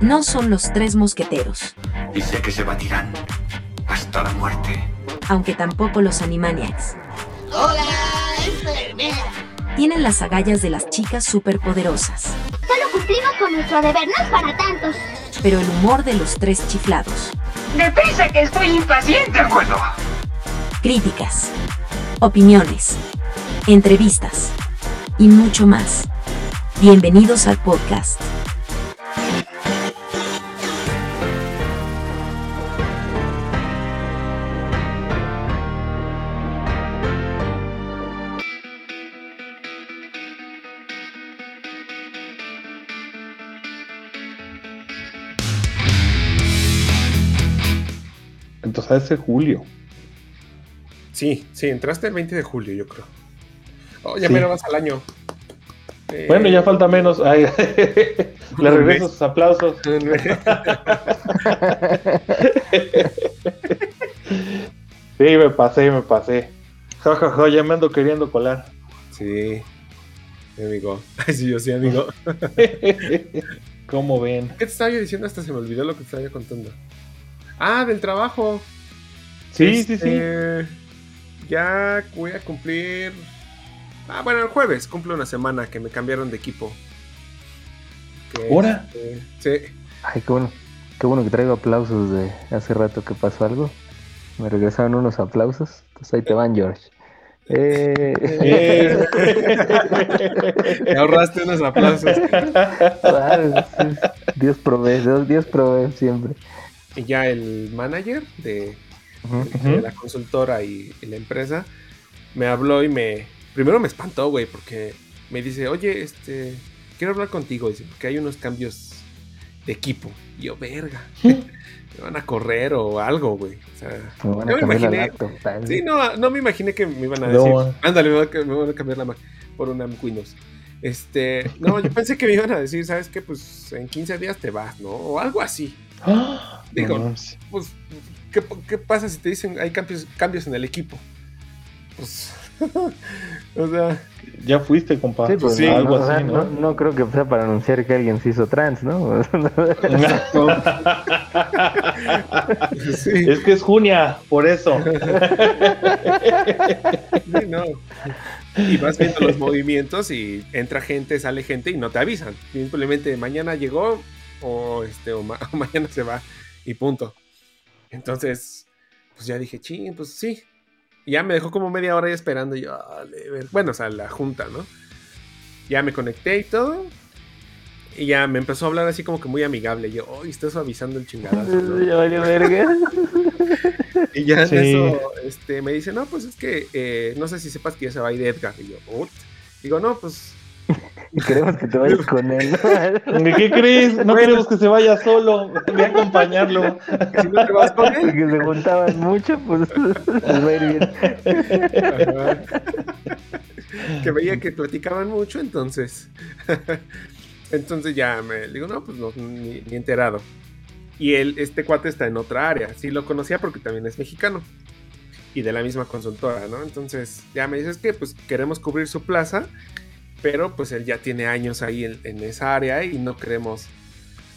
No son los tres mosqueteros, Dice que se batirán hasta la muerte. aunque tampoco los Animaniacs. ¡Hola, enfermera! Tienen las agallas de las chicas superpoderosas, Solo cumplimos con nuestro deber, no es para tantos. pero el humor de los tres chiflados. Deprisa que estoy impaciente. De acuerdo. Críticas, opiniones, entrevistas y mucho más. Bienvenidos al podcast. Ese julio. Sí, sí, entraste el 20 de julio, yo creo. Oh, ya Sí. me lo vas al año. Eh, Bueno, ya falta menos. Ay, le regreso sus aplausos. Sí, me pasé, me pasé. Ja, ja, ja, ya me ando queriendo colar. Sí, mi amigo. Ay, sí, yo sí, amigo. ¿Cómo ven? ¿Qué te estaba yo diciendo? Hasta se me olvidó lo que te estaba yo contando. Ah, del trabajo. Sí, sí, sí. Este, Ya voy a cumplir. Ah, bueno, el jueves cumplo una semana que me cambiaron de equipo. Que, ¿Ahora? este, sí. Ay, qué bueno. Qué bueno que traigo aplausos de hace rato que pasó algo. Me regresaron unos aplausos. Entonces ahí te van, George. Eh, Eh. Te ahorraste unos aplausos. sí. Dios provee, Dios, Dios provee siempre. Y ya el manager de, La consultora y, y la empresa me habló y me. Primero me espantó, güey, porque me dice, oye, este. Quiero hablar contigo, dice, porque hay unos cambios de equipo. Y yo, verga. me van a correr o algo, güey. O sea, Me van a yo me imaginé. laptop. Sí, no, no me imaginé que me iban a No. decir. Ándale, me van a, me van a cambiar la Mac por una Windows. Este, no, yo pensé que me iban a decir, ¿sabes qué? Pues en 15 días te vas, ¿no? O algo así. Ah, Digo, no. Pues, ¿qué, qué pasa si te dicen hay cambios, cambios en el equipo? Pues, o sea, ya fuiste, compa. Sí, pues Sí, no, algo no, así, no, ¿no? no creo que sea para anunciar que alguien se hizo trans, ¿no? sí, es que es Junia, por eso. sí, no. Y vas viendo los movimientos y entra gente, sale gente y no te avisan. Simplemente mañana llegó o, este, o, ma- o mañana se va y punto. Entonces, pues ya dije, ching, pues sí. Y ya me dejó como media hora ahí esperando. Y yo, "Dale, ver". bueno, o sea, la junta, ¿no? Ya me conecté y todo. Y ya me empezó a hablar así como que muy amigable. Y yo, oh, está suavizando el chingadazo. ¿no? Ya valió verga. Y ya en Sí. eso este, me dice, no, pues es que eh, no sé si sepas que ya se va a ir Edgar. Y yo, "Ut". Digo, no, pues Y queremos que te vayas con él, ¿no? ¿Qué crees? No Bueno. queremos que se vaya solo. Ve a acompañarlo. si no te vas con él. Porque se juntaban mucho, pues les va a ir bien. Ajá. que veía que platicaban mucho, entonces. entonces ya me digo, no, pues no, ni, ni enterado. Y él, este cuate está en otra área. Sí lo conocía porque también es mexicano. Y de la misma consultora, ¿no? Entonces ya me dices que pues queremos cubrir su plaza. Pero pues él ya tiene años ahí en, en esa área y no queremos.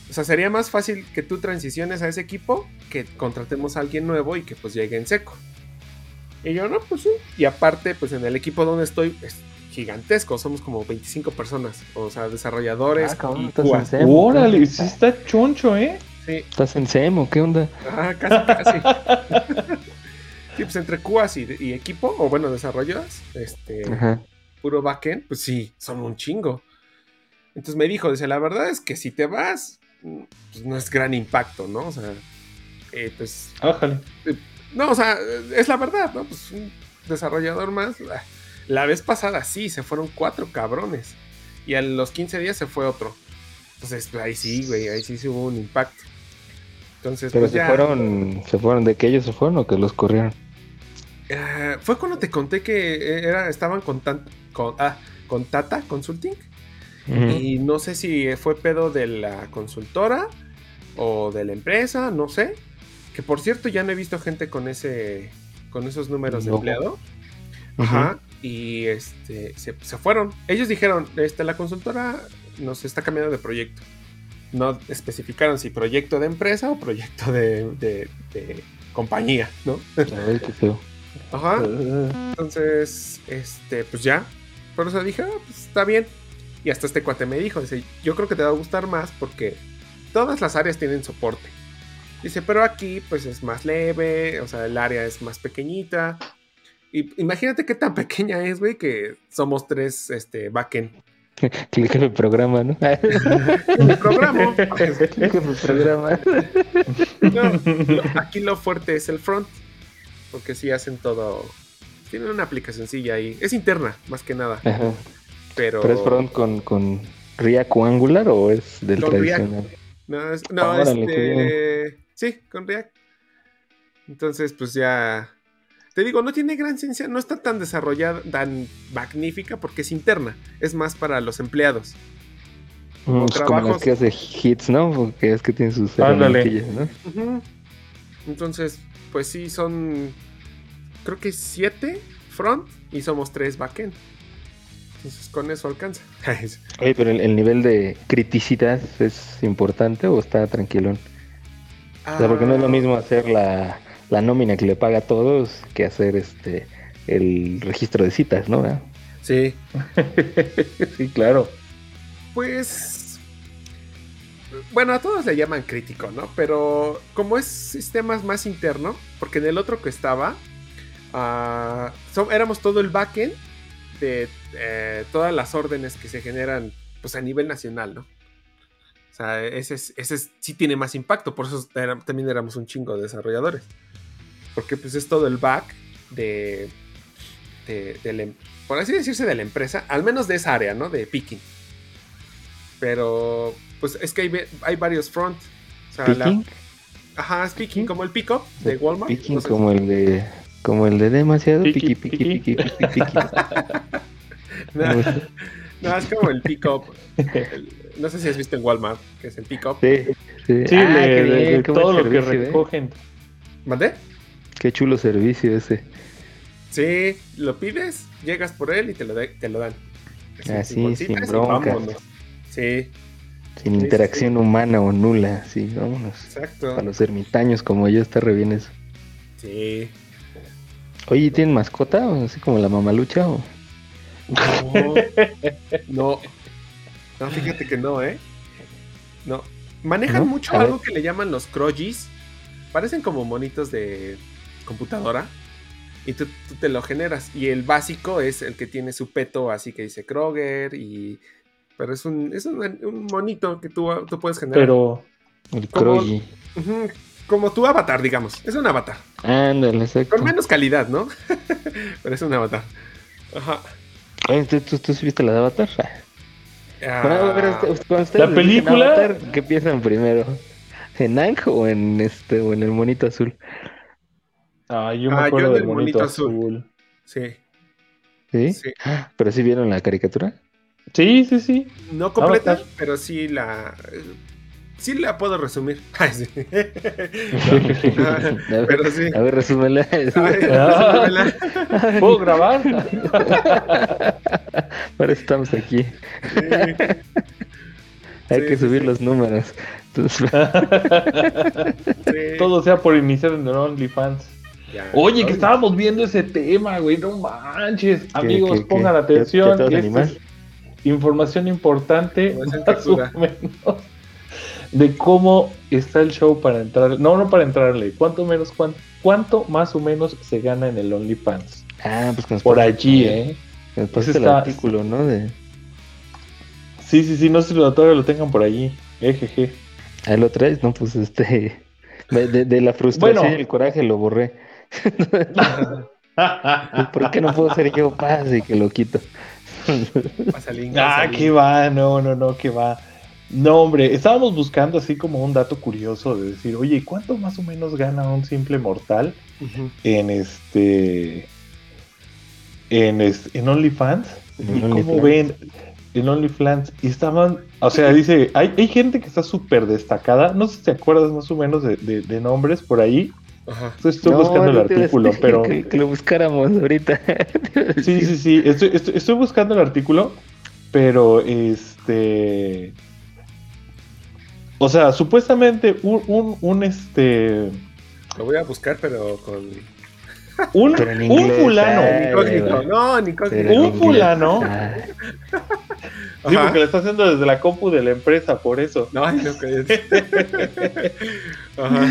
O sea, sería más fácil que tú transiciones a ese equipo que contratemos a alguien nuevo y que pues llegue en seco. Y yo, no, pues sí. Y aparte, pues en el equipo donde estoy es gigantesco, somos como 25 personas, o sea, desarrolladores Ah, cabrón, y estás en. Órale, sí está choncho, ¿eh? Sí, ¿Estás en SEMO? ¿Qué onda? ajá, casi, casi. sí, pues entre QAs y, y equipo, o bueno, desarrollos, este, Ajá. Puro backend, pues sí, son un chingo. Entonces me dijo, dice, la verdad es que si te vas, mm, pues no es gran impacto, ¿no? O sea, eh, pues Ájale. No, o sea, es la verdad, ¿no? Pues un desarrollador más. ah, La vez pasada sí, se fueron cuatro cabrones. Y a los 15 días se fue otro. Entonces, pues, ahí sí, güey, ahí sí, sí hubo un impacto. Entonces, Pero pues se ya. fueron, se fueron de que ellos se fueron o que los corrieron. Eh, fue cuando te conté que era, estaban con, tan- con, ah, con Tata Consulting. Y no sé si fue pedo de la consultora o de la empresa, no sé. Que por cierto, ya no he visto gente con ese con esos números de empleado. Ajá. Y este se, se fueron. Ellos dijeron, este, la consultora nos está cambiando de proyecto. no especificaron si proyecto de empresa o proyecto de, de- de compañía, ¿no? Qué feo. Ajá. Entonces, este, pues ya. Por eso dije, ah, pues está bien. Y hasta este cuate me dijo, dice, yo creo que te va a gustar más porque todas las áreas tienen soporte. Dice, pero aquí pues es más leve, o sea, el área es más pequeñita. Y imagínate qué tan pequeña es, güey, que somos tres, este, backend. Que el jefe programa, ¿no? El programa. El programa. No, aquí lo fuerte es el front. Porque sí hacen todo. Tienen una aplicacioncilla ahí. Es interna, más que nada. Ajá. Pero. ¿Pero es front con, con React o Angular o es del Con tradicional? No, es- no, Órale, qué este. Sí, con React. Entonces, pues ya. Te digo, no tiene gran ciencia, no está tan desarrollada, tan magnífica porque es interna. Es más para los empleados. Mm, es como las que hace hits, ¿no? Porque es que tiene sus Ándale. ¿no? Entonces, pues sí, son. Creo que siete front y somos tres backend. Entonces, con eso alcanza. Oye, pero el, el nivel de criticidad es importante o está tranquilón? O sea, porque no es lo Ah, mismo hacer la, la nómina que le paga a todos que hacer este el registro de citas, ¿no? Sí, sí, claro. Pues. Bueno, a todos le llaman crítico, ¿no? Pero como es sistemas más interno, porque en el otro que estaba, son- éramos todo el backend de eh, todas las órdenes que se generan pues a nivel nacional, ¿no? O sea, ese, es- ese es- sí tiene más impacto, por eso era- también éramos un chingo de desarrolladores. Porque pues es todo el back de, de, de la em- por así decirse, de la empresa, al menos de esa área, ¿no? De picking. Pero, pues es que hay, hay varios front. O sea, la- Picking, ajá, es picking, como el pick-up de Walmart. picking no sé. como el de como el de demasiado Piqui, piqui piqui piqui piqui piqui. No, no, es como el pick-up. El- No sé si has visto en Walmart, que es el pick-up. Sí, sí. Sí, Ah, bien, todo lo que servicio, ¿eh? recogen. ¿Mandé? Qué chulo servicio ese. Sí, lo pides, llegas por él y te lo, de- te lo dan. Ah, sin vámonos. Sí, Sin Sí, interacción humana o nula, sí, vámonos. exacto. Para los ermitaños como yo está re bien eso. Sí. Oye, ¿tienen mascota? ¿O así como la mamalucha? O... No. no. No, fíjate que no, ¿eh? No. Manejan ¿No? mucho algo que le llaman los crogis. Parecen como monitos de computadora. Y tú, tú te lo generas. Y el básico es el que tiene su peto así que dice Kroger. Y... Pero es un, es un, un monito que tú, tú puedes generar. Pero El. Ujú, Como tu avatar, digamos. Es un avatar. Ándale, exacto. Con menos calidad, ¿no? Pero es un avatar. Ajá. Oye, ¿tú, tú, tú sí viste la de Avatar? Ah, Bueno, a ver, cuando ustedes La película- Avatar, ¿Qué piensan primero? ¿En Ang o en este o en el monito azul? ah, yo me Ah, yo acuerdo del del monito, monito azul. azul. sí, ¿Sí? sí. ¿Pero sí vieron la caricatura? Sí, sí, sí. No completa, Avatar. pero sí la. Sí la puedo resumir. Ay, sí. a, ver, pero sí. a ver, resúmela. Resúmela. ¿Puedo grabar? Ahora estamos aquí. Hay Sí, que subir sí. los números. Entonces, Sí. Todo sea por iniciar en el OnlyFans. Ya. Oye, que estábamos viendo ese tema, güey. No manches. Amigos, qué- pongan qué- atención. esta es información importante. Más o menos, de cómo está el show para entrar. No, no para entrarle. ¿Cuánto menos, cuánto, cuánto más o menos se gana en el OnlyFans? ah, pues que nos Por allí, ¿eh? que Nos el Está- artículo, ¿no? De, Sí, sí, sí. No sé si lo- todavía lo tengan por allí. Ejeje. ahí lo traes, ¿no? Pues este. De, de- de la frustración Bueno. y el coraje lo borré. ¿Por qué no puedo ser yo paz y que lo quito? Pasa el link, Ah, link. va, no, no, no, qué va. No, hombre, estábamos buscando así como un dato curioso de decir, oye, ¿cuánto más o menos gana un simple mortal en este en, este, en OnlyFans? ¿Y cómo ven en OnlyFans? Y estaban, o sea, dice, hay, hay gente que está súper destacada, no sé si te acuerdas más o menos de, de- de nombres por ahí, Ajá. Entonces, estoy No, buscando el no artículo, pero... Que, que lo buscáramos ahorita. Sí, sí, sí. Estoy, estoy- estoy buscando el artículo, pero este. O sea, supuestamente un, un, un, este. Lo voy a buscar, pero con. Un, Pero en un inglés, fulano. ay, Incógnito. No, incógnito. Un fulano. Ah, Sí, porque lo está haciendo desde la compu de la empresa, por eso. No, ay, no, cállate. Ajá.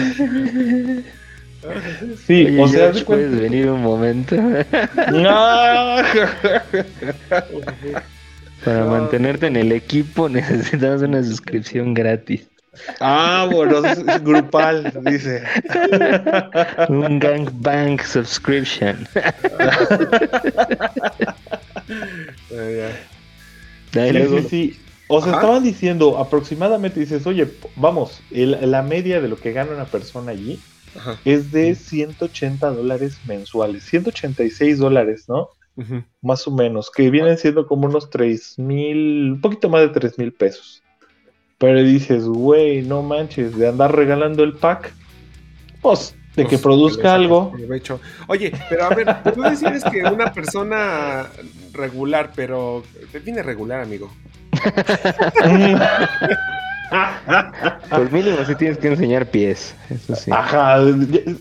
Sí, Oye, o sea, George, ¿puedes venir un momento? No. Para No. mantenerte en el equipo necesitamos una suscripción gratis. Ah, bueno, es es grupal, dice. Un gangbang subscription. Sí, sí, sí. O sea, estaban diciendo aproximadamente, dices, oye, vamos, el- la media de lo que gana una persona allí Ajá. es de 180 dólares mensuales, 186 dólares, ¿no? Más o menos, que vienen siendo como unos 3 mil, un poquito más de 3 mil pesos. Pero dices, güey, no manches, de andar regalando el pack, pues, de que Pues, produzca algo. provecho. Oye, pero a ver, tú decides que una persona regular, pero define regular, amigo. Por mínimo sí tienes que enseñar pies. Eso sí. Ajá,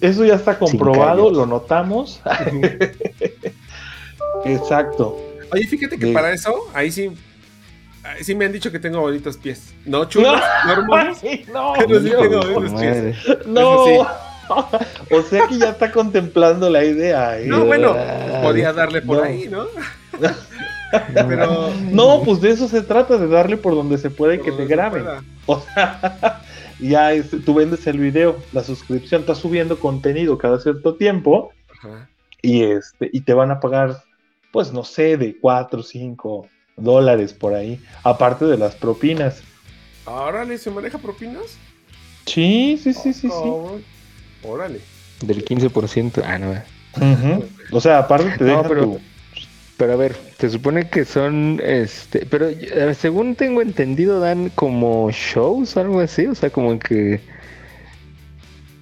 eso ya está comprobado, lo notamos. Exacto. Oye, fíjate que De- para eso, ahí sí, sí me han dicho que tengo bonitos pies. No chulos, no hermosos. No, Pero sí tengo bonitos pies. no. O sea que ya está contemplando la idea. ¿eh? No, bueno, Ah, podía darle por no. ahí, ¿no? Pero No, pues de eso se trata, de darle por donde se puede que por te donde se graben. O sea, ya es- tú vendes el video, la suscripción, estás subiendo contenido cada cierto tiempo Ajá. y este y te van a pagar, pues no sé, de 4 o 5 dólares por ahí, aparte de las propinas. Órale, ¿se maneja propinas? Sí, sí, sí, sí, sí. Cabrón. Órale. Del 15%. Ah, no. Ujú. O sea, aparte te No, dejan pero- tu- Pero a ver, se supone que son, este, pero según tengo entendido dan como shows o algo así, o sea, como que,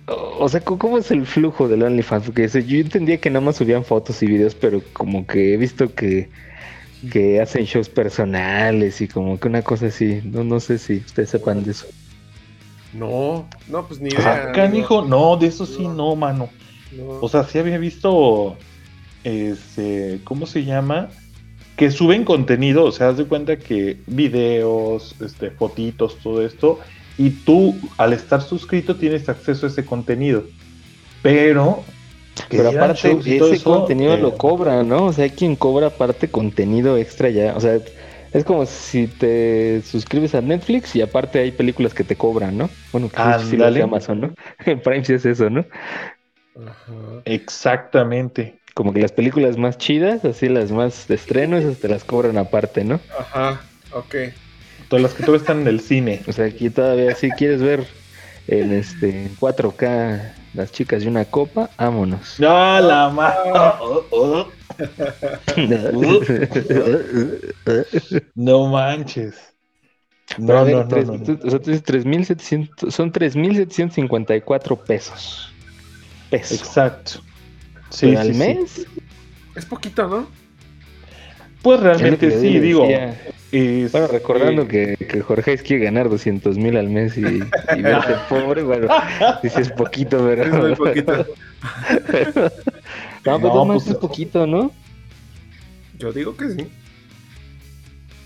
o sea, ¿cómo es el flujo del OnlyFans? Porque yo entendía que nada más subían fotos y videos, pero como que he visto que, que hacen shows personales y como que una cosa así, no, no sé si ustedes sepan de eso. No, no, pues ni Ah, idea. canijo, no, de eso sí no, mano. No. O sea, sí había visto, este, ¿cómo se llama? Que suben contenido, o sea, haz de cuenta que videos, este, fotitos, todo esto, y tú al estar suscrito tienes acceso a ese contenido. Pero, Pero aparte, ese eso, contenido eh, lo cobra, ¿no? O sea, hay quien cobra aparte contenido extra ya. O sea, es como si te suscribes a Netflix y aparte hay películas que te cobran, ¿no? Bueno, que sí lo Ándale. hace Amazon, ¿no? En Prime sí es eso, ¿no? Ajá. Exactamente. Como que las películas más chidas, así las más de estreno, esas te las cobran aparte, ¿no? Ajá, ok. Todas las que todavía están en el cine. O sea, aquí todavía si quieres ver en este en 4K las chicas de una copa, vámonos. No, la ma- No manches. Pero a No, ver, no, no, tres- no, no. tú- o sea, tú dices 3,700, son 3.754 pesos. Pesos. Exacto. Sí, Pero al sí, sí. mes. Es poquito, ¿no? Pues realmente sí, digo. decía. Es- Bueno, recordando eh, que, que Jorge es quiere ganar 200 mil al mes y, y verte pobre, bueno, dices es poquito, pero. Es muy poquito. no, pero No, no, pues- es poquito, ¿no? Yo digo que sí.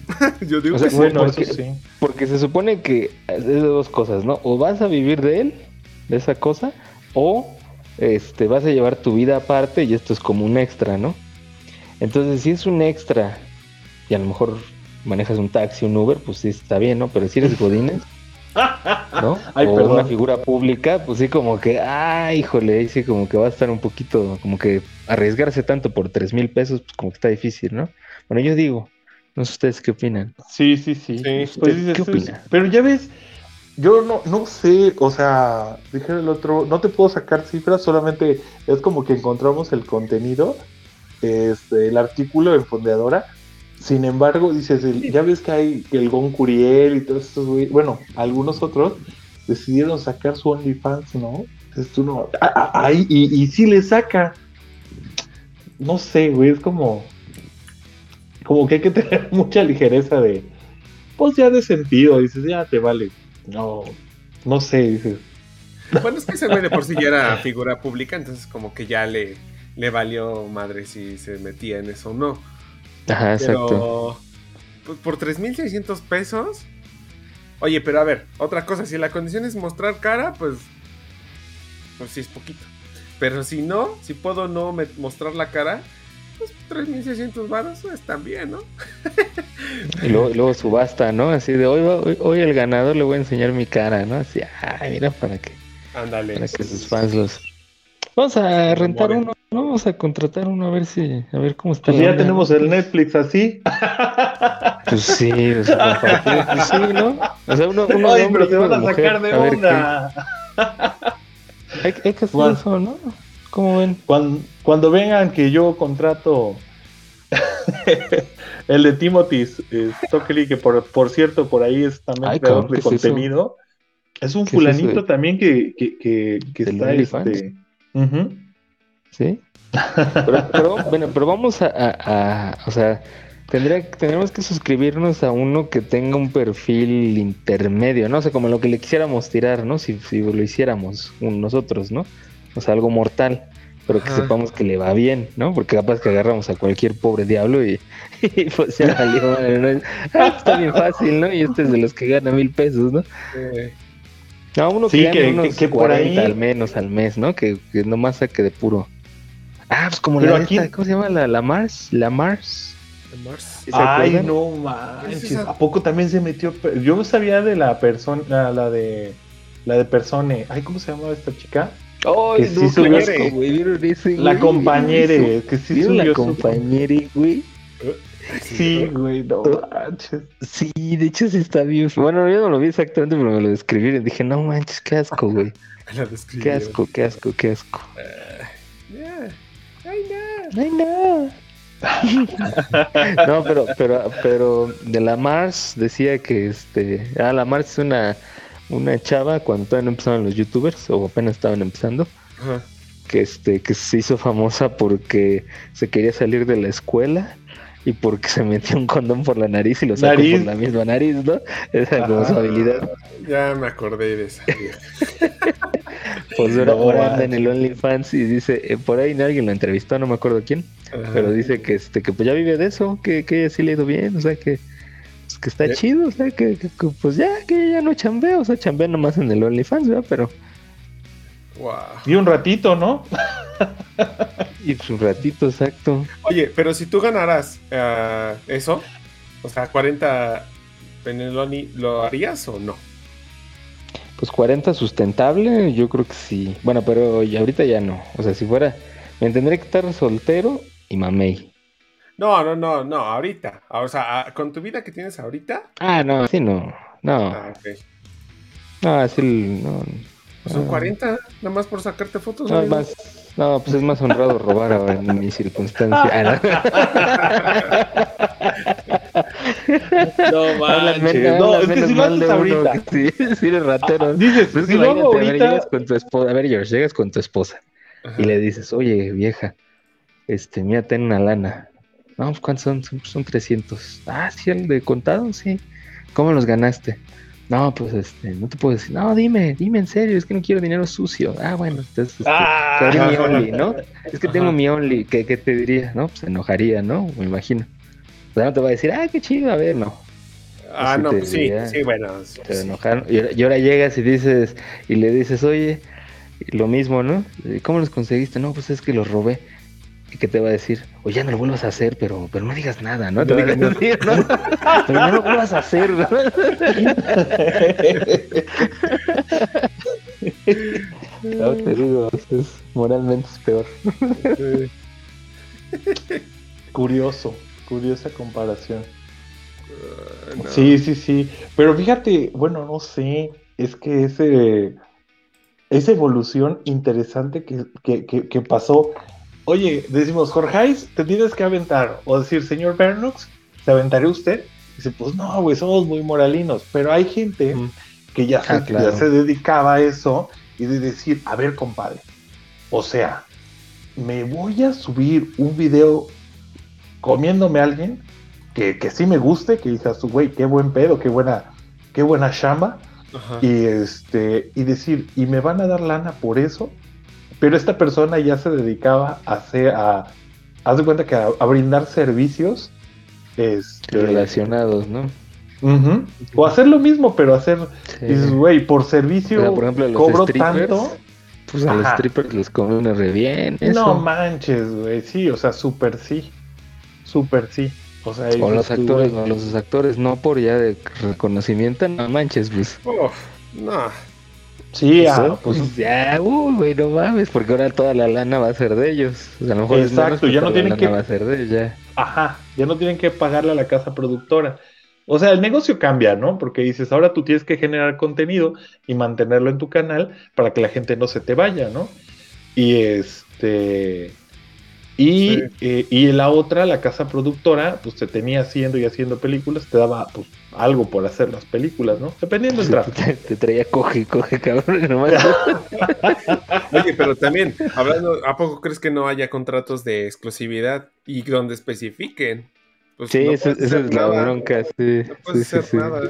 Yo digo O sea, que sí. bueno, porque- eso sí. Porque se supone que es de dos cosas, ¿no? O vas a vivir de él, de esa cosa, o este vas a llevar tu vida aparte y esto es como un extra, ¿no? Entonces, si es un extra y a lo mejor manejas un taxi, un Uber, pues sí está bien, ¿no? Pero si eres Godínez, ¿no? Ay, o perdón. una figura pública, pues sí como que, ah, híjole, ahí sí como que va a estar un poquito, como que arriesgarse tanto por tres mil pesos, pues como que está difícil, ¿no? Bueno, yo digo, no sé ustedes qué opinan. Sí, sí, sí. Sí. Pues ¿Usted dices, qué es- opina? Pero ya ves, yo no, no sé, o sea, dije el otro, no te puedo sacar cifras, solamente es como que encontramos el contenido, este, el artículo en Fondeadora. Sin embargo, dices, ya ves que hay el Gon Curiel y todos estos, bueno, algunos otros decidieron sacar su OnlyFans, ¿no? Entonces tú no, ah, ah, ahí, y, y sí le saca. No sé, güey, es como, como que hay que tener mucha ligereza de, pues ya de sentido, dices, ya te vale. No, no sé, dices. Bueno, es que ese güey de por sí ya era figura pública, entonces como que ya le, le valió madre si se metía en eso o no. Ajá, exacto. Pero pues, por 3.600 pesos. Oye, pero a ver, otra cosa, si la condición es mostrar cara, pues, pues sí es poquito. Pero si no, si puedo no me- mostrar la cara, pues 3.600 varos están bien, ¿no? Y luego, y luego subasta, ¿no? Así de hoy, hoy, hoy el ganador le voy a enseñar mi cara, ¿no? Así, ay, mira, para que, Ándale. para que sus fans los. Vamos a rentar uno, ¿no? Vamos a contratar uno a ver si, a ver cómo está. Pues ya onda, tenemos el Netflix así. Pues sí, o sea, compartir, pues sí, ¿no? O sea, uno, uno Ay, pero se otro van a mujer, sacar de a ver qué- onda. Hay, hay que hacer Bueno. eso, ¿no? ¿Cómo ven? Cuando, cuando vengan que yo contrato el de Timothy eh, Stockley, que por, por cierto por ahí es también Ay, creador de contenido, es un ¿Qué es eso fulanito también que, que, que, que ¿Del está OnlyFans? Ujú. ¿Sí? Pero, pero, bueno, pero vamos a, a- a- o sea, tendría, tendremos que suscribirnos a uno que tenga un perfil intermedio, ¿no? O sea, como lo que le quisiéramos tirar, ¿no? Si, si lo hiciéramos nosotros, ¿no? O sea, algo mortal, pero que Ajá. sepamos que le va bien, ¿no? Porque capaz que agarramos a cualquier pobre diablo y, y pues ya valió, madre, ¿no? Ah, está bien fácil, ¿no? Y este es de los que gana mil pesos, ¿no? Eh, No, uno Sí, que unos que- que por 40 ahí- al menos al mes, ¿no? Que, que nomás saque de puro. Ah, pues como Pero la aquí- esta, ¿cómo se llama? La, la Mars, la Mars. de Mars. ¿Se Ay, no ¿Qué es manches. ¿A poco también se metió? Yo sabía de la persona, la, la de la de persone. Ay, ¿cómo se llamaba esta chica? Ay, que sí no, subió- asco, güey, ¿vieron ese, La compañere, ¿Vieron que sí ¿Vieron subió la su- compañera, güey? Sí, güey, no manches. Sí, de hecho sí está bien. Bueno, yo no lo vi exactamente, pero me lo describieron. Dije, no manches, qué asco, güey. Qué asco, qué asco, qué asco. Yeah. Ay, no. Ay, no. no, pero, pero, pero de la Mars decía que este. Ah, la Mars es una, una chava cuando todavía no empezaban los youtubers, o apenas estaban empezando, que este, que se hizo famosa porque se quería salir de la escuela y porque se metió un condón por la nariz y lo sacó Nariz. por la misma nariz, ¿no? Esa era como su habilidad. Ya me acordé de esa. Pues ahora, No, anda en el OnlyFans y dice, eh, por ahí alguien lo entrevistó, no me acuerdo quién. Ajá. Pero dice que este que pues ya vive de eso, que, que sí le ha ido bien, o sea que, pues, que está Eh. chido, o sea que, que- que, pues ya, que ya no chambea, o sea, chambea nomás en el OnlyFans, ¿verdad? Pero Wow. Y un ratito, ¿no? y un ratito, exacto. Oye, pero si tú ganaras eh, eso, o sea, 40 Peneloni, ¿lo harías o no? Pues 40 sustentable, yo creo que sí. Bueno, pero ya- ahorita ya no. O sea, si fuera, me tendría que estar soltero y mamey. No, no, no, no, ahorita. O sea, a- con tu vida que tienes ahorita. Ah, no, sí no. No, Ah, ok. no, así no. Pues son Ah. 40, nada más por sacarte fotos. No, amigo. más, no, pues es más honrado robar ahora en mi circunstancia. Ah, No manches. menos- No, hablan es que si lo mal haces de uno, ahorita. Sí, sí eres ratero. Dices, Pues es si lo hago imagínate, a ver, ahorita. llegas con tu esposa, a ver, George, llegas con tu esposa Ajá. y le dices, oye, vieja, este, mira, ten una lana. No, pues, ¿cuántos son? Son, son 300. Ah, sí, el de contado, sí. ¿Cómo los ganaste? No, pues, este, no te puedo decir. No, dime, dime en serio, es que no quiero dinero sucio. Ah, bueno, entonces, este, Ah. te mi Only, ¿no? Es que tengo mi Only, ¿qué, qué te diría? No, pues se enojaría, ¿no? Me imagino. O sea, no te va a decir, ah, qué chido, a ver, no. Ah, no, te pues sí, sí, bueno. sí. enojaron. Y ahora, y ahora llegas y dices, y le dices, oye, lo mismo, ¿no? ¿Cómo los conseguiste? No, pues es que los robé. ¿Y qué te va a decir? Oye, ya no lo vuelvas a hacer, pero, pero no digas nada, ¿no? Te No digas decir, ¿no? Pero no lo vuelvas a hacer, ¿no? No, te digo, es, moralmente es peor. Curioso, curiosa comparación. No. Sí, sí, sí. Pero fíjate, bueno, no sé, es que ese, esa evolución interesante que, que, que, que pasó. Oye, decimos, Jorge, te tienes que aventar. O decir, señor Bernux, ¿se aventaría usted? Dice, pues no, güey, somos muy moralinos. Pero hay gente Mm. que ya se, Ah, claro. ya se dedicaba a eso y de decir, a ver, compadre, o sea, me voy a subir un video comiéndome a alguien que, que sí me guste, que digas, güey, qué buen pedo, qué buena, qué buena chamba, Ajá. y este y decir y me van a dar lana por eso pero esta persona ya se dedicaba a hacer a haz de cuenta que a, a brindar servicios este, Relacionados, ¿no? o hacer lo mismo pero hacer Sí. dices güey por O servicio sea, por ejemplo, los cobro strippers, tanto Pues a los strippers les conviene re bien. Eso. no manches güey sí o sea súper sí súper sí o sea o dices los tú, actores, no, los actores no por ya de reconocimiento, no manches, pues. Uf, no. Sí ah, pues ya, uy, güey, no mames, porque ahora toda la lana va a ser de ellos. O sea, a lo mejor es Exacto, ya no toda la tienen lana que- va a ser de ellos ya. Ajá, ya no tienen que pagarle a la casa productora. O sea, el negocio cambia, ¿no? Porque dices, ahora tú tienes que generar contenido y mantenerlo en tu canal para que la gente no se te vaya, ¿no? Y este. Y, Sí. eh, y la otra, la casa productora, pues te tenía haciendo y haciendo películas, te daba pues, algo por hacer las películas, ¿no? Dependiendo del trato. Te, te traía coge, coge, cabrón. nomás. Oye, pero también, hablando, ¿a poco crees que no haya contratos de exclusividad y donde especifiquen? Pues Sí, no es la bronca, sí. No sí, puedes sí, hacer sí. nada.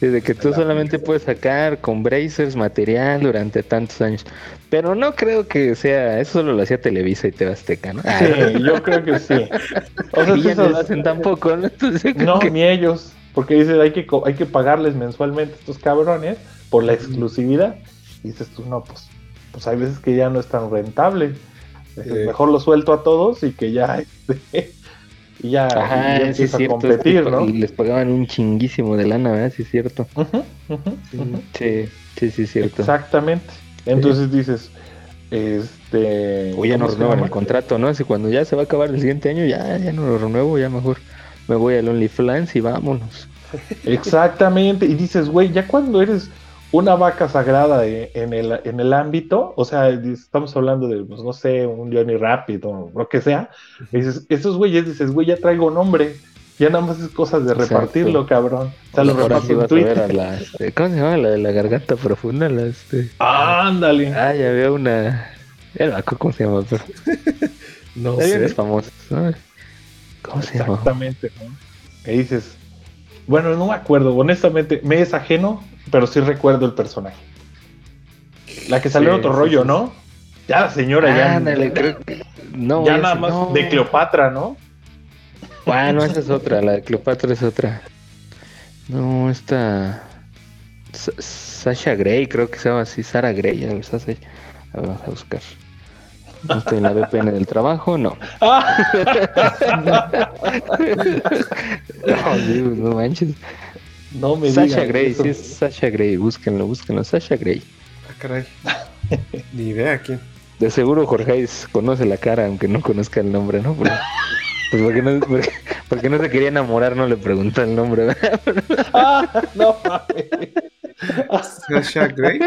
De que tú solamente puedes sacar con Brazers material durante tantos años. Pero no creo que sea, eso solo lo hacía Televisa y TV Azteca, ¿no? Sí, yo creo que sí. O sea, y ya no lo hacen tampoco, ¿no? Entonces, No, que- ni ellos. Porque dices, hay que, hay que pagarles mensualmente a estos cabrones por la exclusividad. Y dices tú, no, pues, pues hay veces que ya no es tan rentable. Mejor lo suelto a todos y que ya, este, y ya, Ajá, y ya sí es empieza a competir, es que ¿no? Y les pagaban un chinguísimo de lana, ¿verdad? Sí es cierto. Ujú. Sí, sí, sí es cierto. Exactamente. Entonces dices, este. O ya no ¿cómo se renuevan el contrato, ¿no? Si cuando ya se va a acabar el siguiente año, ya, ya no lo renuevo, ya mejor me voy al OnlyFans y vámonos. Exactamente, y dices, güey, ya cuando eres una vaca sagrada en, el, en el ámbito, o sea, estamos hablando de, pues no sé, un Johnny Rapid o lo que sea, y dices, esos güeyes, dices, güey, ya traigo nombre, ya nada más es cosas de Exacto. repartirlo, cabrón. O sea, lo reparto en Twitter. la, este, ¿cómo se llama? La de la garganta profunda, la este. Ándale. Ah, ya veo una. Me acuerdo cómo se llama. No sé. unos famosos, ¿no? ¿Cómo se llama? Exactamente, ¿no? Que dices, bueno, no me acuerdo, honestamente, me es ajeno, pero sí recuerdo el personaje. La que salió en otro sí, rollo, sí. ¿no? Ya la señora ya. Ándale, creo que. No, ya nada más no. de Cleopatra, ¿no? Ah, no, esa es otra, la de Cleopatra es otra. No, esta. Sa- Sasha Grey, creo que se llama así, Sara Grey. A ver, Sasha- a ver, vamos a buscar. No estoy en la VPN del trabajo, no. no, Dios, no manches. No me Sasha digas Grey, eso. sí es Sasha Grey, búsquenlo, búsquenlo. Sasha Grey. Ah, caray. Ni idea quién. De seguro Jorge conoce la cara, aunque no conozca el nombre, ¿no? Porque, pues porque no, porque, porque no se quería enamorar, no le preguntó el nombre, ¿verdad? Ah, no mames. Sasha Grey.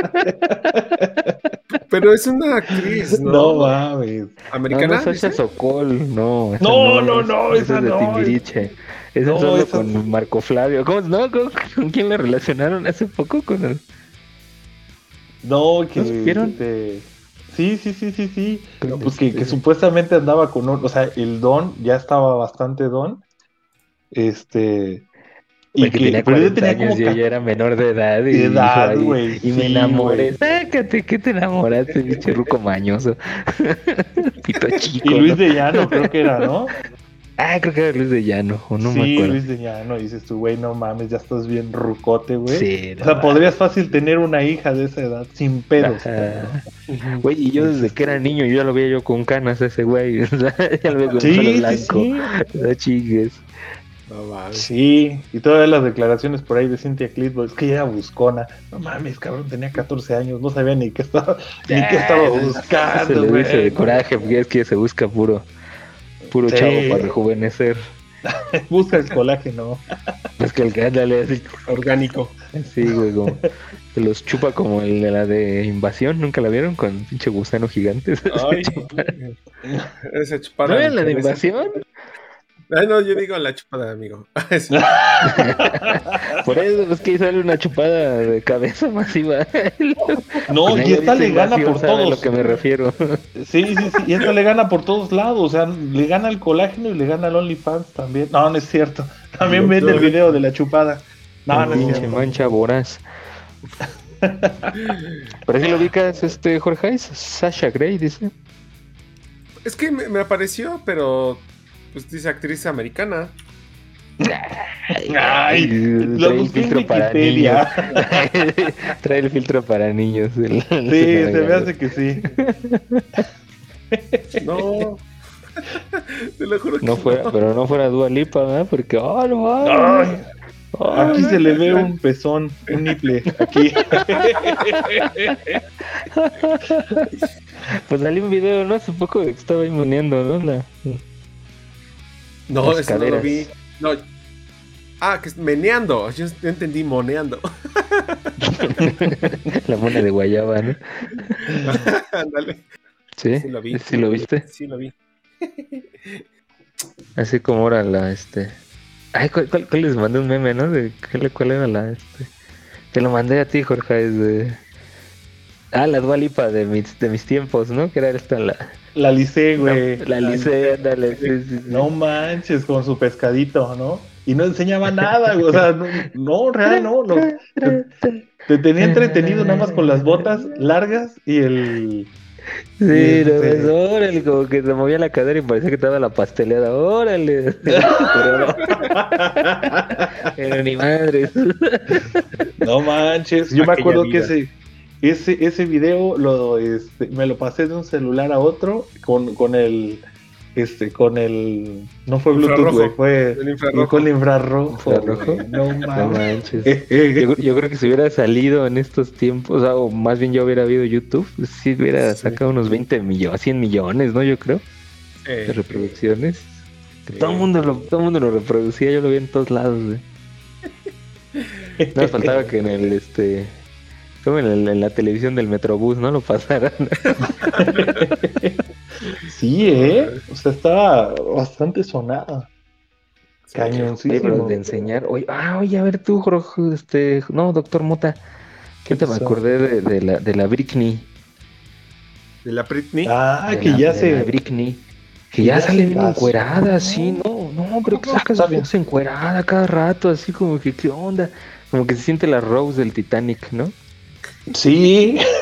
Pero es una actriz, ¿no? No mames. No, ¿Americana? no, Sasha dice? Sokol, no. No, no, no, esa esa es de no, Timbiriche. Esa No, solo con Marco Flavio. ¿Cómo, no, ¿Con, quién le relacionaron hace poco? Con el... No, que. ¿No supieron? este, Sí, sí, sí, sí, sí. con Pues que, este- que supuestamente andaba con un. O sea, el don ya estaba bastante don. Este. Güey, que tenía pero 40 yo años y ca- ella era menor de edad. Y, De edad, ahí, güey, y me enamoré. Sácate, que te enamoraste, pinche ruco mañoso. Pito chico. Y Luis ¿no? de Llano, creo que era, ¿no? Ah, creo que era Luis de Llano, o no sí, me acuerdo. Luis de Llano. Y dices tú, güey, no mames, ya estás bien rucote, güey. Sí, O sea, podrías fácil tener una hija de esa edad sin pedos. Güey, y yo desde que era niño, yo ya lo veía yo con canas ese güey. O sea, ya lo veía con Sí, pelo sí, blanco. sí. No chingues. No mames. Sí, y todas las declaraciones por ahí de Cynthia Clitbo, es que ella era buscona. No mames, cabrón, tenía 14 años, no sabía ni qué estaba, ni qué estaba Ah, Se buscando, le güey. dice de coraje, porque es que se busca puro, puro Sí. chavo para rejuvenecer. Busca el colágeno. Es que el que ándale así, Orgánico. así, güey, como se los chupa como el de la de invasión, ¿nunca la vieron? Con pinche gusano gigante. Ay, esa chupada. ¿No era la de invasión? Ay, no, yo digo la chupada, amigo. Por eso es que sale una chupada de cabeza masiva. No, y esta le gana por todos. lo que me refiero. Sí, sí, sí, y esta le gana por todos lados, o sea, le gana el colágeno y le gana el OnlyFans también. No, no es cierto. También No, vende el video de la chupada. No, no es Pinche cierto. mancha voraz. Pero si lo ubicas, este Jorge Hayes, Sasha Grey, dice. Es que me, me apareció, pero pues dice actriz americana. Ay, lo trae el busqué en filtro para niños. Wikipedia. trae el filtro para niños. el- Sí, se me hace que sí. No. Te lo juro que No fuera, pero no fuera Dua Lipa, ¿verdad? Porque, oh, no. Ay, Ay, aquí se le ve un pezón, un niple, aquí. Pues salió un video, ¿no? Hace poco que estaba ahí moneando, ¿no? La... No, Las eso no lo vi. No. Ah, que es meneando. Yo yo entendí moneando. la mona de guayaba, ¿no? Ándale. Sí, Sí lo vi. ¿Sí lo viste? Sí lo vi. Así como ahora la, este... Ay, ¿cuál, cuál- cuál les mandé un meme, no? De cuál, cuál era la, este... Te lo mandé a ti, Jorge, es de... Ah, la Dualipa de mis, de mis tiempos, ¿no? Que era esta la... La licé, güey. la Lice, ándale, sí, sí. No manches, con su pescadito, ¿no? Y no enseñaba nada, güey. O sea, no, no real, no. no. Te, te tenía entretenido nada más con las botas largas y el. Sí, Y no, este- es, órale, como que se movía la cadera y parecía que estaba la pasteleada, órale. Pero, no, pero ni madres. No manches. Yo me acuerdo que ese, ese, ese video lo, este, me lo pasé de un celular a otro con, con el. Este, con el. No fue Bluetooth, güey. Fue. El infrarrojo. Con el infrarrojo. ¿Infrarrojo? No No manches. Yo, yo creo que si hubiera salido en estos tiempos, o, sea, o más bien yo hubiera habido YouTube, sí hubiera Sí. sacado unos 20 millones, 100 millones, ¿no? Yo creo, de Eh, reproducciones. Que Sí. todo el mundo lo, todo el mundo lo reproducía, yo lo vi en todos lados, güey. No me faltaba que en el este como en, la televisión del Metrobús, ¿no? Lo pasaran. Sí, ¿eh? O sea, estaba bastante sonada. sí. Cañoncísimo. de enseñar. Oye, ah, oye, a ver tú, Jorge, este, no, doctor Mota. ¿Qué te me acordé de, de la, de la Britney? De la Britney. Ah, de que la- ya de se. la Britney. Que ya ya sale bien encuerada, sí, no, no, pero que saca bien. fotos encuerada cada rato, así como que, ¿qué onda? Como que se siente la Rose del Titanic, ¿no? Sí.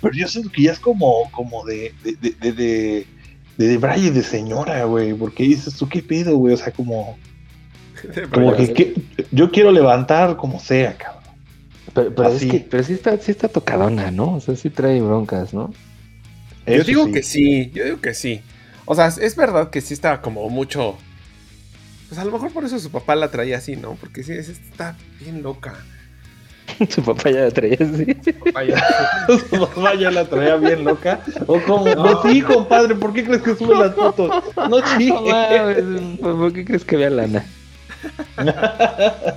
Pero yo siento que ya es como, como de, de, de, de, de, de, de braille de señora, güey. Porque dices tú, ¿qué pido, güey? O sea, como, como que, que- yo quiero levantar como sea, cabrón. Pero, pero es Así. que, pero sí está, sí está tocadona, ¿no? O sea, sí trae broncas, ¿no? Yo digo sí. que sí, yo digo que sí. O sea, es verdad que sí está como mucho. Pues a lo mejor por eso su papá la traía así, ¿no? Porque sí, es- está bien loca. Su papá ya la traía así. Papá ya- Su mamá ya la traía bien loca. O como, no, sí, compadre, ¿por qué crees que sube las fotos? No, sí. No mames, ¿Por qué crees que vea lana?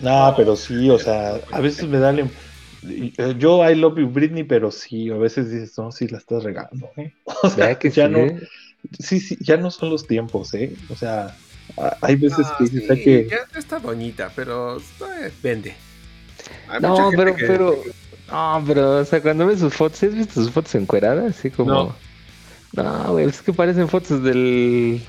No, pero sí, o sea, a veces me dan. eh, Yo I love you, Britney, pero sí, a veces dices, no, sí la estás regando, ¿eh? O sea, que ya sí, no, ¿eh? sí, sí, ya no son los tiempos, ¿eh? O sea, hay veces Ah, que sí, hay que. ya está doñita, pero eh, vende. Hay No, pero, que- pero, no, pero, o sea, cuando ves sus fotos, ¿has visto sus fotos encueradas? Así como, No. no, güey, es que parecen fotos del,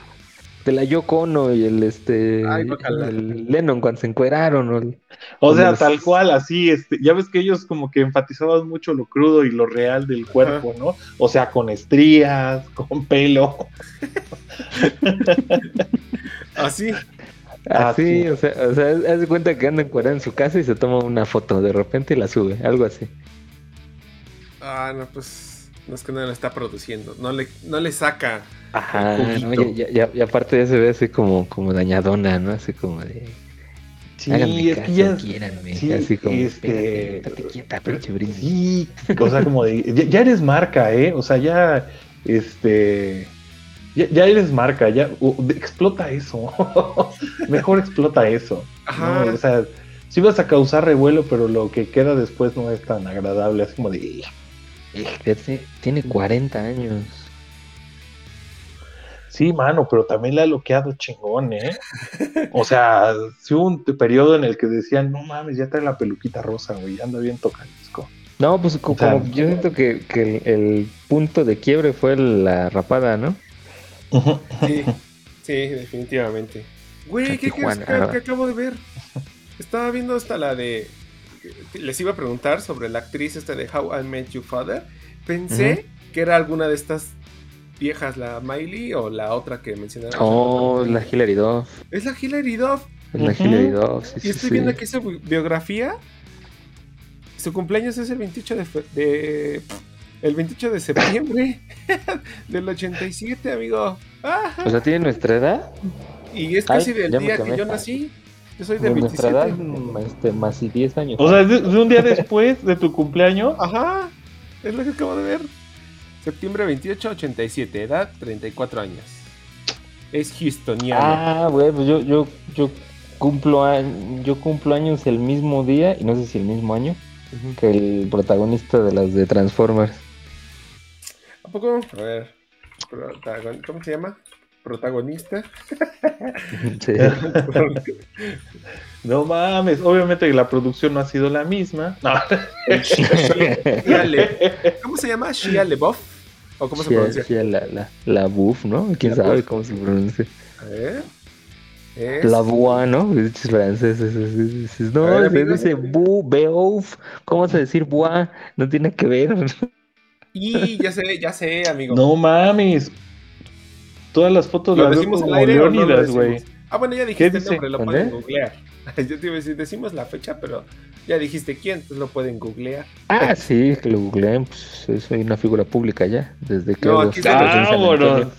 de la Yoko Ono y el, este, Ay, el Lennon cuando se encueraron, o el- O sea, tal cual, así, este, ya ves que ellos como que enfatizaban mucho lo crudo y lo real del cuerpo, ¿no? O sea, con estrías, con pelo. Así. Ah, así, sí. o sea, o sea, haz de cuenta que anda encuerada en su casa y se toma una foto de repente y la sube, algo así. Ah, no, pues. No es que no la está produciendo. No le, no le saca. Ajá, ¿no? y, y- y- y aparte ya se ve así como, como dañadona, ¿no? Así como de, Sí, háganme es que ya, sí, así como, este- quieta, pinche. Sí, o sea, como de, ya, ya eres marca, ¿eh? O sea, ya, este, ya, ya eres marca, ya, explota eso, mejor explota eso, Ajá. ¿no? O sea, sí vas a causar revuelo, pero lo que queda después no es tan agradable, así como de, tiene 40 años. sí, mano, pero también le ha bloqueado chingón, ¿eh? O sea, sí hubo un periodo en el que decían, no mames, ya trae la peluquita rosa, güey, anda bien tocadisco. No, pues co- O sea, como yo siento que, que el, el punto de quiebre fue la rapada, ¿no? Sí, sí, definitivamente. Güey, ¿qué crees que, que acabo de ver? Estaba viendo hasta la de. Les iba a preguntar sobre la actriz esta de How I Met Your Father. Pensé que era alguna de estas viejas, la Miley o la otra que mencionaron. Oh, la Hilary Duff. Es la Hilary Duff. Es la. Hilary Duff, sí, Y sí, estoy sí. viendo aquí su bi- biografía. Su cumpleaños es el 28 de, fe- de- el 28 de septiembre del 87, amigo. Ajá. O sea, tiene nuestra edad. y es ay, casi del día que yo nací. Yo soy de De nuestra 27. edad, este, más y 10 años. O sea, de, de un día después de tu cumpleaños. Ajá, es lo que acabo de ver. Septiembre 28, 87, edad 34 años. Es houstoniano. Ah, güey, pues yo, yo, yo cumplo a- yo cumplo años el mismo día, y no sé si el mismo año, que el protagonista de las de Transformers. ¿A poco? A ver. ¿Cómo se llama? Protagonista. Sí. No mames, obviamente que la producción no ha sido la misma. No. Shia Le- ¿Cómo se llama? Shia LeBoff. ¿O cómo se pronuncia? la, la, la buff, ¿no? ¿Quién La sabe buff. cómo se pronuncia? A ver. Es... La bois, ¿no? Es francés. es- es- es- es- no, ver, se amigo. dice bu, beouf. ¿Cómo se decir bois? No tiene que ver. Y ya sé, ya sé, amigo. No mames. Todas las fotos ¿Lo las decimos como aire no Leónidas, güey. Ah, bueno, ya dijiste el nombre, lo pueden googlear. Yo te iba a decir, decimos la fecha, pero ya dijiste quién, entonces lo pueden googlear. Ah, sí, que lo googleé. Pues soy una figura pública ya. Desde que. No, hago aquí Vámonos. Antonio.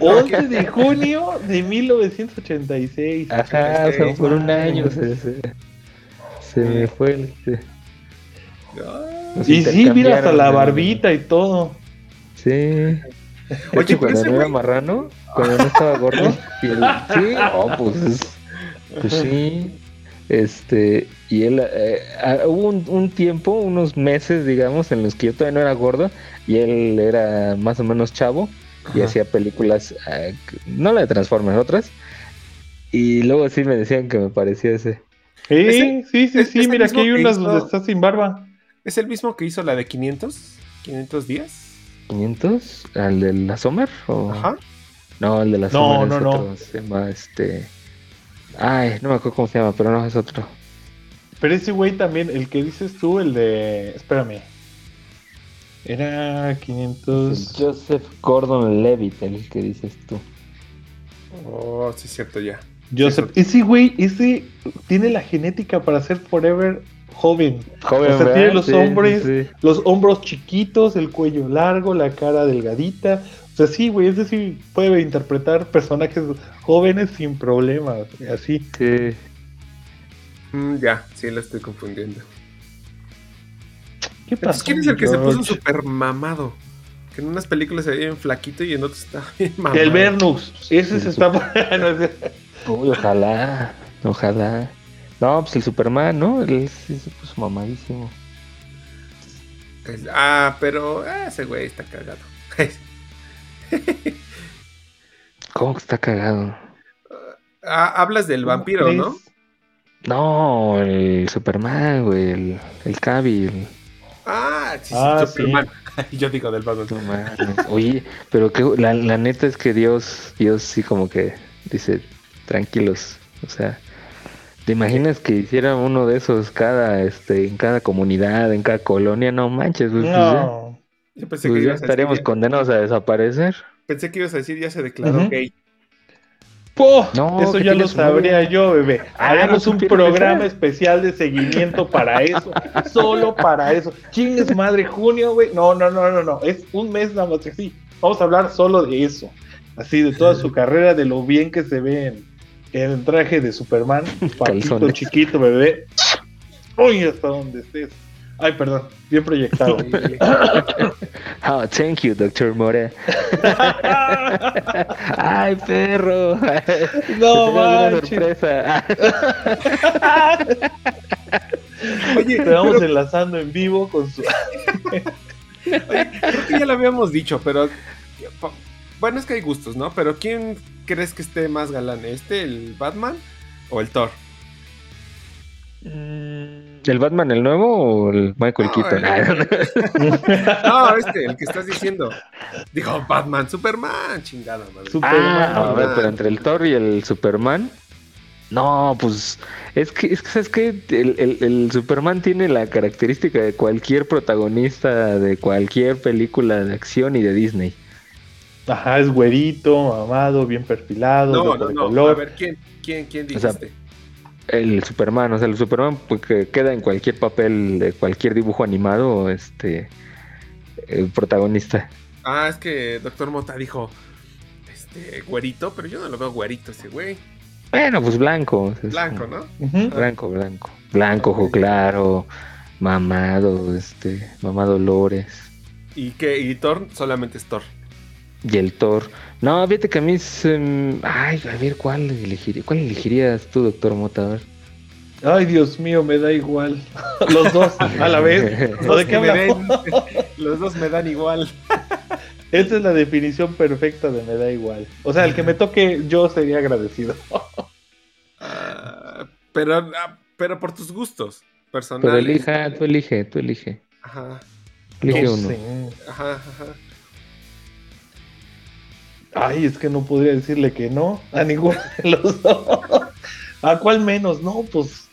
11 de junio de 1986. Ajá, o sea, por un año se, se, se me fue el. se- Ah, nos Y sí, mira hasta la barbita y todo. Sí. Oye, hecho, cuando no era marrano, cuando no estaba gordo, y él, sí, oh, pues, es- pues sí, este, y él, eh, ah, hubo un, un tiempo, unos meses, digamos, en los que yo todavía no era gordo, y él era más o menos chavo, y Ajá. hacía películas, ah, no la de Transformers, otras, y luego sí me decían que me parecía ese. Sí, Ese- sí, sí, sí. Mira, aquí hay unas donde está sin barba. ¿Es el mismo que hizo la de 500? ¿500 días? ¿500? ¿Al de la Sommer? O... Ajá. No, el de la No, Sommer es no, no. otro, se llama este... Ay, no me acuerdo cómo se llama, pero no, es otro. Pero ese güey también, el que dices tú, el de. Espérame. Era 500. Joseph Gordon Levitt, el que dices tú. Oh, sí, es cierto, ya. Joseph. Ese güey, ese tiene la genética para ser forever joven. Joven, O sea, tiene los Sí, hombres, sí, sí. los hombros chiquitos, el cuello largo, la cara delgadita. O sea, sí, güey, es decir, puede interpretar personajes jóvenes sin problemas, así. Sí. Mm, ya, sí, lo estoy confundiendo. ¿Qué pasó? ¿quién es el que se puso súper mamado? Que en unas películas se veía bien flaquito y en otras está bien mamado. El Vernux, ese se está... ojalá, ojalá. No, pues el Superman, ¿no? Él se puso mamadísimo. El- Ah, pero ah, ese güey está cagado. ¿Cómo que está cagado? Ah, hablas del vampiro, ¿Cómo ¿no? No, el Superman, güey, el, el Cavill. Ah, sí, sí, Ah, Superman. Yo digo del Batman. Oye, pero que la, la neta es que Dios, Dios sí como que dice, tranquilos. O sea, ¿te imaginas que hiciera uno de esos cada, este, en cada comunidad, en cada colonia? No manches, pues, pues ya, No. Yo pensé pues que, ya ibas a estaríamos decir, condenados a desaparecer. pensé que ibas a decir ya se declaró gay. ¡Po! No, eso ¿qué ya lo sabría yo, bebé. Ah, Haremos ¿no un programa especial de seguimiento para eso. solo para eso. Chingues madre, junio, güey. No, no, no, no, no. Es un mes nada más que sí. Vamos a hablar solo de eso. Así, de toda su carrera, de lo bien que se ve en, en el traje de Superman. Papito Calzones. chiquito, bebé. Uy, hasta donde estés. Ay, perdón. Bien proyectado. Oh, thank you, Doctor More. Ay, perro. no manches. sorpresa. Oye, Te vamos pero- enlazando en vivo con su. creo que ya lo habíamos dicho, pero bueno, es que hay gustos, ¿no? Pero ¿quién crees que esté más galán? ¿Este, el Batman o el Thor? ¿El Batman el nuevo o el Michael No, Keaton? el- No, este, el que estás diciendo. Dijo Batman, Superman, chingada madre. Superman. Ah, a ver, pero entre el Thor y el Superman, No, pues es que, es que ¿sabes qué? El, el- el Superman tiene la característica de cualquier protagonista de cualquier película de acción y de Disney. Ajá, es güerito, amado, bien perfilado, No, no, no. color. A ver, ¿quién, quién, quién O sea, dijiste? El Superman, o sea, el Superman pues, que queda en cualquier papel de cualquier dibujo animado, este, el protagonista. Ah, es que Doctor Mota dijo, este, güerito, pero yo no lo veo güerito ese güey. Bueno, pues blanco. Blanco, ¿no? Blanco, blanco. Blanco, ojo claro, mamado, este, mamado Lores. Y que y Thor solamente es Thor. Y el Thor. No, fíjate que a mí es. em, ay, a ver, ¿cuál elegiría? ¿Cuál elegirías tú, doctor Mota? A ver. Ay, Dios mío, me da igual. Los dos a la vez. ¿O de qué Me den- los dos me dan igual. Esa es la definición perfecta de me da igual. O sea, el que me toque, yo sería agradecido. Ah, pero, ah, pero por tus gustos Pero personales. elija, tú elige, tú elige. Ajá, Elige No uno. sé. ajá, ajá. Ay, es que no podría decirle que no a ninguno de los dos. ¿A cuál menos? No, pues.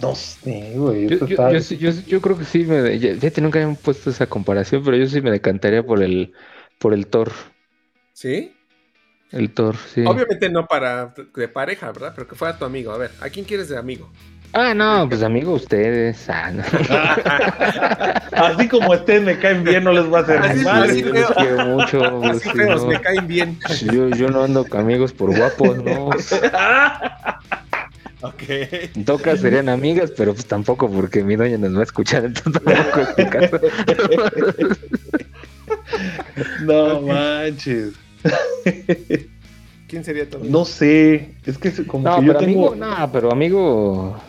No sé, güey. Yo, esto yo, está- yo sí- yo- yo creo que sí me. ya- Fíjate, nunca habían puesto esa comparación, pero yo sí me decantaría por el, por el Thor. ¿Sí? El Thor, sí. Obviamente no para de pareja, ¿verdad? Pero que fuera tu amigo. A ver, ¿a quién quieres de amigo? Ah, no, pues amigo, ustedes. Ah, no. Así como estén, me caen bien, no les va a hacer Así madre. así yo los quiero mucho. Así feos, no. me caen bien. Yo, yo no ando con amigos por guapos, ¿no? Ok. En todo caso serían amigas, pero pues tampoco porque mi doña nos va a escuchar, entonces tampoco es mi caso. No manches. ¿Quién sería tu amigo? No sé. Es que como No, que yo pero tengo. amigo, no, pero amigo.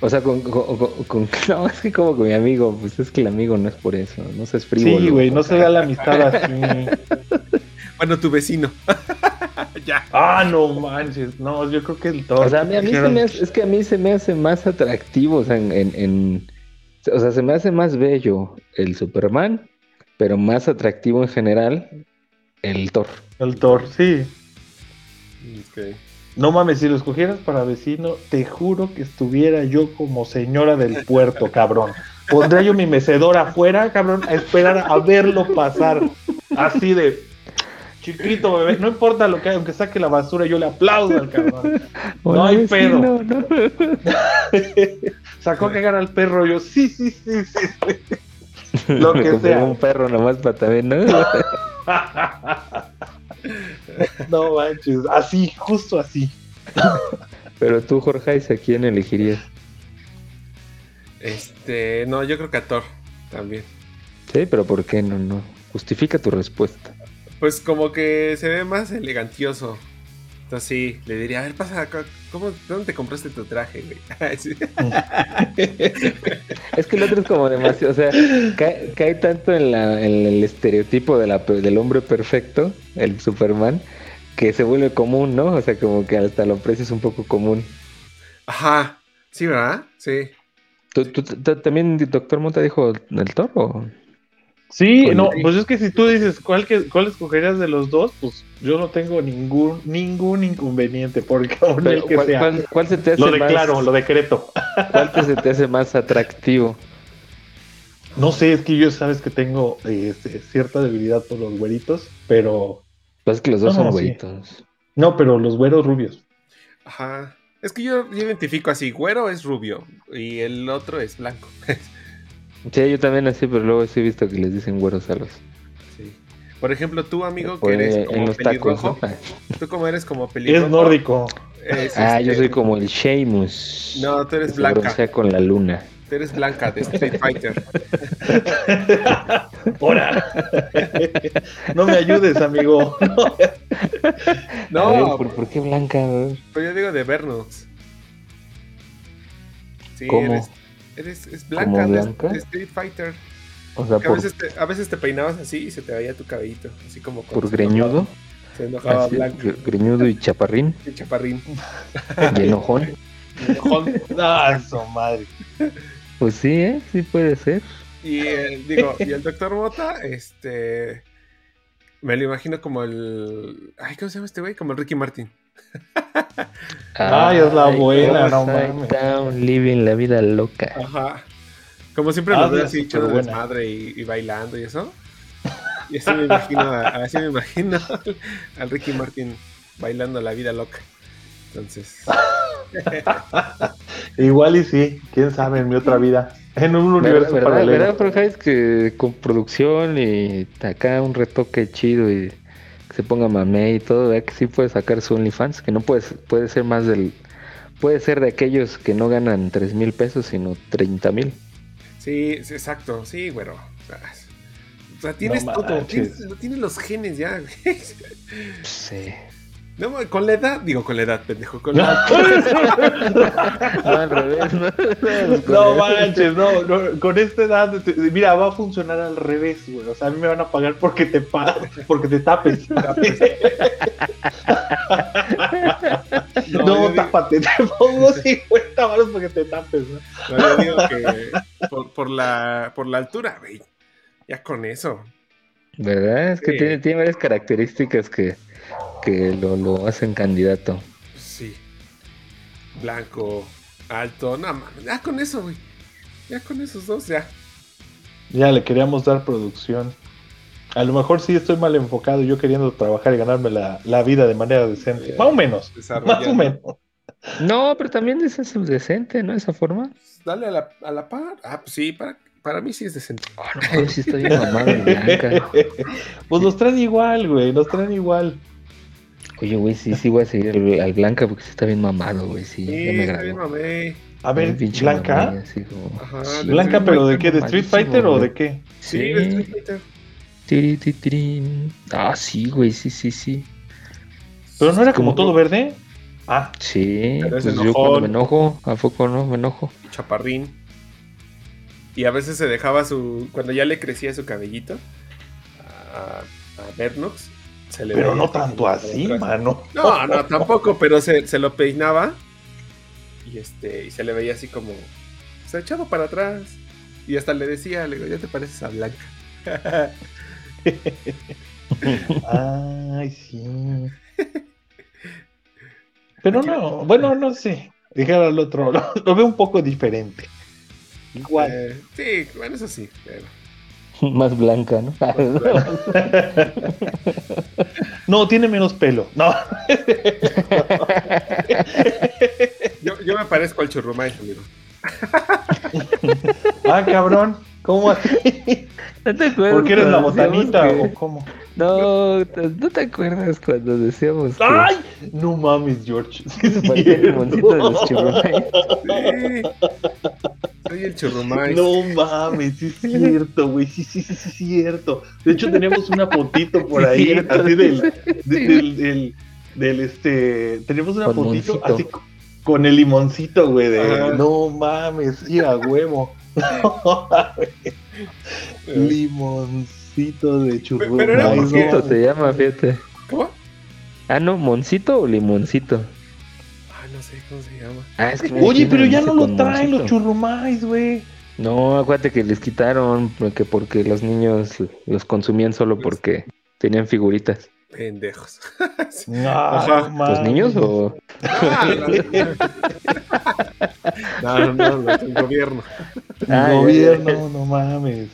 O sea, con, con, con- con- No, es que como con mi amigo, pues es que el amigo no es por eso, no seas frívolo. Sí, güey, no se da la amistad así. Bueno, tu vecino. ya. Ah, no manches. No, yo creo que el Thor. O sea, a mí, a mí se me hace, es que a mí se me hace más atractivo, o sea, en, en, en- o sea, se me hace más bello el Superman, pero más atractivo en general el Thor. El Thor, sí. Ok. No mames, si lo escogieras para vecino, te juro que estuviera yo como señora del puerto, cabrón. Pondría yo mi mecedora afuera, cabrón, a esperar a verlo pasar. Así de chiquito, bebé. No importa lo que haga, aunque saque la basura, yo le aplaudo al cabrón. No hay pedo. No, no. Sacó a cagar al perro, yo, sí, sí, sí, sí. sí. Lo que sea. un perro nomás para también, ¿no? No manches, así, justo así. Pero tú, Jorge, ¿a quién elegirías? Este, no, yo creo que a Thor también. Sí, pero ¿por qué no? No. Justifica tu respuesta. Pues como que se ve más elegantioso. Entonces sí, le diría, a ver, pasa ¿cómo, ¿dónde te compraste tu traje, güey? Es que el otro es como demasiado, o sea, cae, cae tanto en, la, en el estereotipo de la, del hombre perfecto, el Superman, que se vuelve común, ¿no? O sea, como que hasta lo aprecias un poco común. Ajá, sí, ¿verdad? Sí. ¿Tú, tú- tú- también, doctor Monta, dijo el toro? Sí, Con- no, pues es que si tú dices cuál, que, cuál escogerías de los dos, pues yo no tengo ningún ningún inconveniente, porque aún el que ¿cuál, sea. cuál- cuál se te hace Lo más, declaro, lo decreto. ¿Cuál te- se te hace más atractivo? No sé, es que yo sabes que tengo eh, este, cierta debilidad por los güeritos, pero Pues es que los dos No, son güeritos. no, pero los güeros rubios. Ajá. Es que yo, yo identifico así, güero es rubio y el otro es blanco. Sí, yo también así, pero luego sí he visto que les dicen güeros a los... Sí. Por ejemplo, tú, amigo, que Por- eres en como los tacos, pelirrojo. ¿no? Tú como eres como pelirrojo. Es nórdico. es, Ah, yo este, soy como el Sheamus. No, tú eres blanca. broncea con la luna. Tú eres blanca de Street Fighter. Ahora. no me ayudes, amigo. No. Ver, ¿por, por qué blanca? Pero yo digo de Vernox. Sí, ¿Cómo? eres, eres es ¿Como blanca, de- blanca? De, Street Fighter. O sea, Que a, por, veces te, a veces te peinabas así y se te veía tu cabellito, así como por se greñudo. enojaba- Se enojaba Así, blanco, gre- greñudo y chaparrín. y chaparrín. Y enojón. enojón. Ah, su madre. Pues sí, ¿eh? Sí puede ser. Y eh, digo, y el doctor Mota, este. Me lo imagino como el. Ay, ¿cómo se llama este güey? Como el Ricky Martin. Ay, es la buena, no mames. Down, living la vida loca. Ajá. Como siempre Ah, lo veo sí, así, echando desmadre y, y bailando y eso. Y así me imagino, a- así me imagino al, Ricky Martin bailando la vida loca. Entonces, Igual y sí, quién sabe, en mi otra vida. En un universo ¿Verdad, paralelo. verdad? Es que con producción y acá un retoque chido y se ponga mamé y todo, ¿verdad? que sí puede sacar su OnlyFans, que no puede, puede ser más del... Puede ser de aquellos que no ganan 3 mil pesos, sino 30 mil. sí, sí, exacto, sí, güero. O sea, tienes No todo, tienes, tienes los genes ya, güey. Sí. No, con la edad, digo con la edad, pendejo, con la No, al revés, ¿no? No manches, no, no, con esta edad, te- mira, va a funcionar al revés, güey. O sea, a mí me van a pagar porque te porque te tapes. No, No, yo digo- tápate, te pongo 50 baros porque te tapes, ¿no? No, yo digo que por, por la, por la altura, güey. Ya con eso. ¿Verdad? Es que Sí. tiene, tiene varias características que, que lo, lo hacen candidato. Sí. Blanco, alto, no mames, ya con eso, güey. Ya con esos dos, ya. Ya le queríamos dar producción. A lo mejor sí estoy mal enfocado, yo queriendo trabajar y ganarme la, la vida de manera decente. Más o menos, más o menos. No, pero también es eso decente, ¿no? Esa forma. Dale a la, a la par. Ah, pues sí, para, para mí sí es decente. Ah, no, yo sí estoy mamado blanca. Pues nos traen igual, güey, nos traen igual. Oye, güey, sí, sí voy a seguir al, al blanca porque sí está bien mamado, güey. Sí, Sí, ya me está bien, agradó. mamé. A ver, Blanca. así como- Ajá, Sí. de Blanca, pero ¿de qué? ¿De Street Fighter o de qué? Sí, Sí. de Street Fighter. Tiri. Ah, sí, güey, sí, sí, sí. Pero no era como Como- todo verde. Ah, Sí, Pero es pues yo cuando me enojo, ¿a poco no? Me enojo. chaparrín. Y a veces se dejaba su. Cuando ya le crecía su cabellito a, a Bernox, se le pero no tanto así, mano. No, no, tampoco, pero se, se lo peinaba y este y se le veía así como se echaba para atrás y hasta le decía, le digo, ya te pareces a Blanca. Ay, sí. Pero no, bueno, no sé. Dijera el otro, lo, lo veo un poco diferente. Igual. Eh, sí, bueno, eso sí. pero- Más blanca, ¿no? No, tiene menos pelo. No. Yo, yo me parezco al churrumais, amigo. Ah, cabrón. ¿Cómo así? ¿No te acuerdas? ¿Porque eres la botanita que- o cómo? No, ¿no te acuerdas cuando decíamos que ¡Ay! No mames, George. Sí, es parecía el limoncito de los churrumais? Sí. Soy el churrumais. No mames, sí es cierto, güey. Sí, sí, sí, sí, es cierto. De hecho, teníamos una fotito por Sí, ahí, cierto. así del, de- del, del, del, este. Tenemos una Con fotito moncito. así co- con el limoncito, güey. De Ajá. no mames, sí, a huevo. Limoncito de churro. Pero no. Moncito se llama, fíjate. ¿Cómo? Ah, no, ¿moncito o limoncito? Ah, no sé cómo se llama. Ah, es que me Oye, pero ya no lo traen los churrumais, güey. No, acuérdate que les quitaron porque, porque los niños los consumían solo porque tenían figuritas. Pendejos. No, Ajá. ¿Los niños o...? No, no, no, el gobierno. El Ah, ya, gobierno, no mames.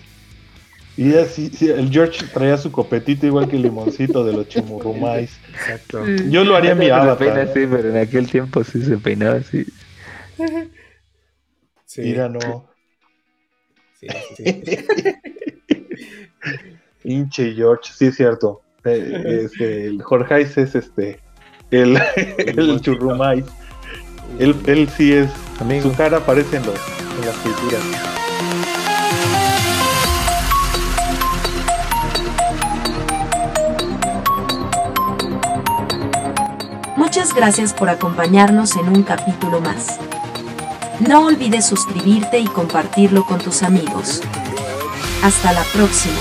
Y así, sí, el George traía su copetito igual que el limoncito de los chimurrumais. Exacto. Yo lo haría en mi avatar. así, pero en aquel tiempo sí se peinaba así. Sí, Mira, no. sí, sí, sí. Hinche George, sí es cierto. Eh, este, el Jorgeis es este. El, el limoncito. churrumais. Él, él sí es. Amigo. Su cara aparece en, los, en las pinturas. Muchas gracias por acompañarnos en un capítulo más. No olvides suscribirte y compartirlo con tus amigos. Hasta la próxima.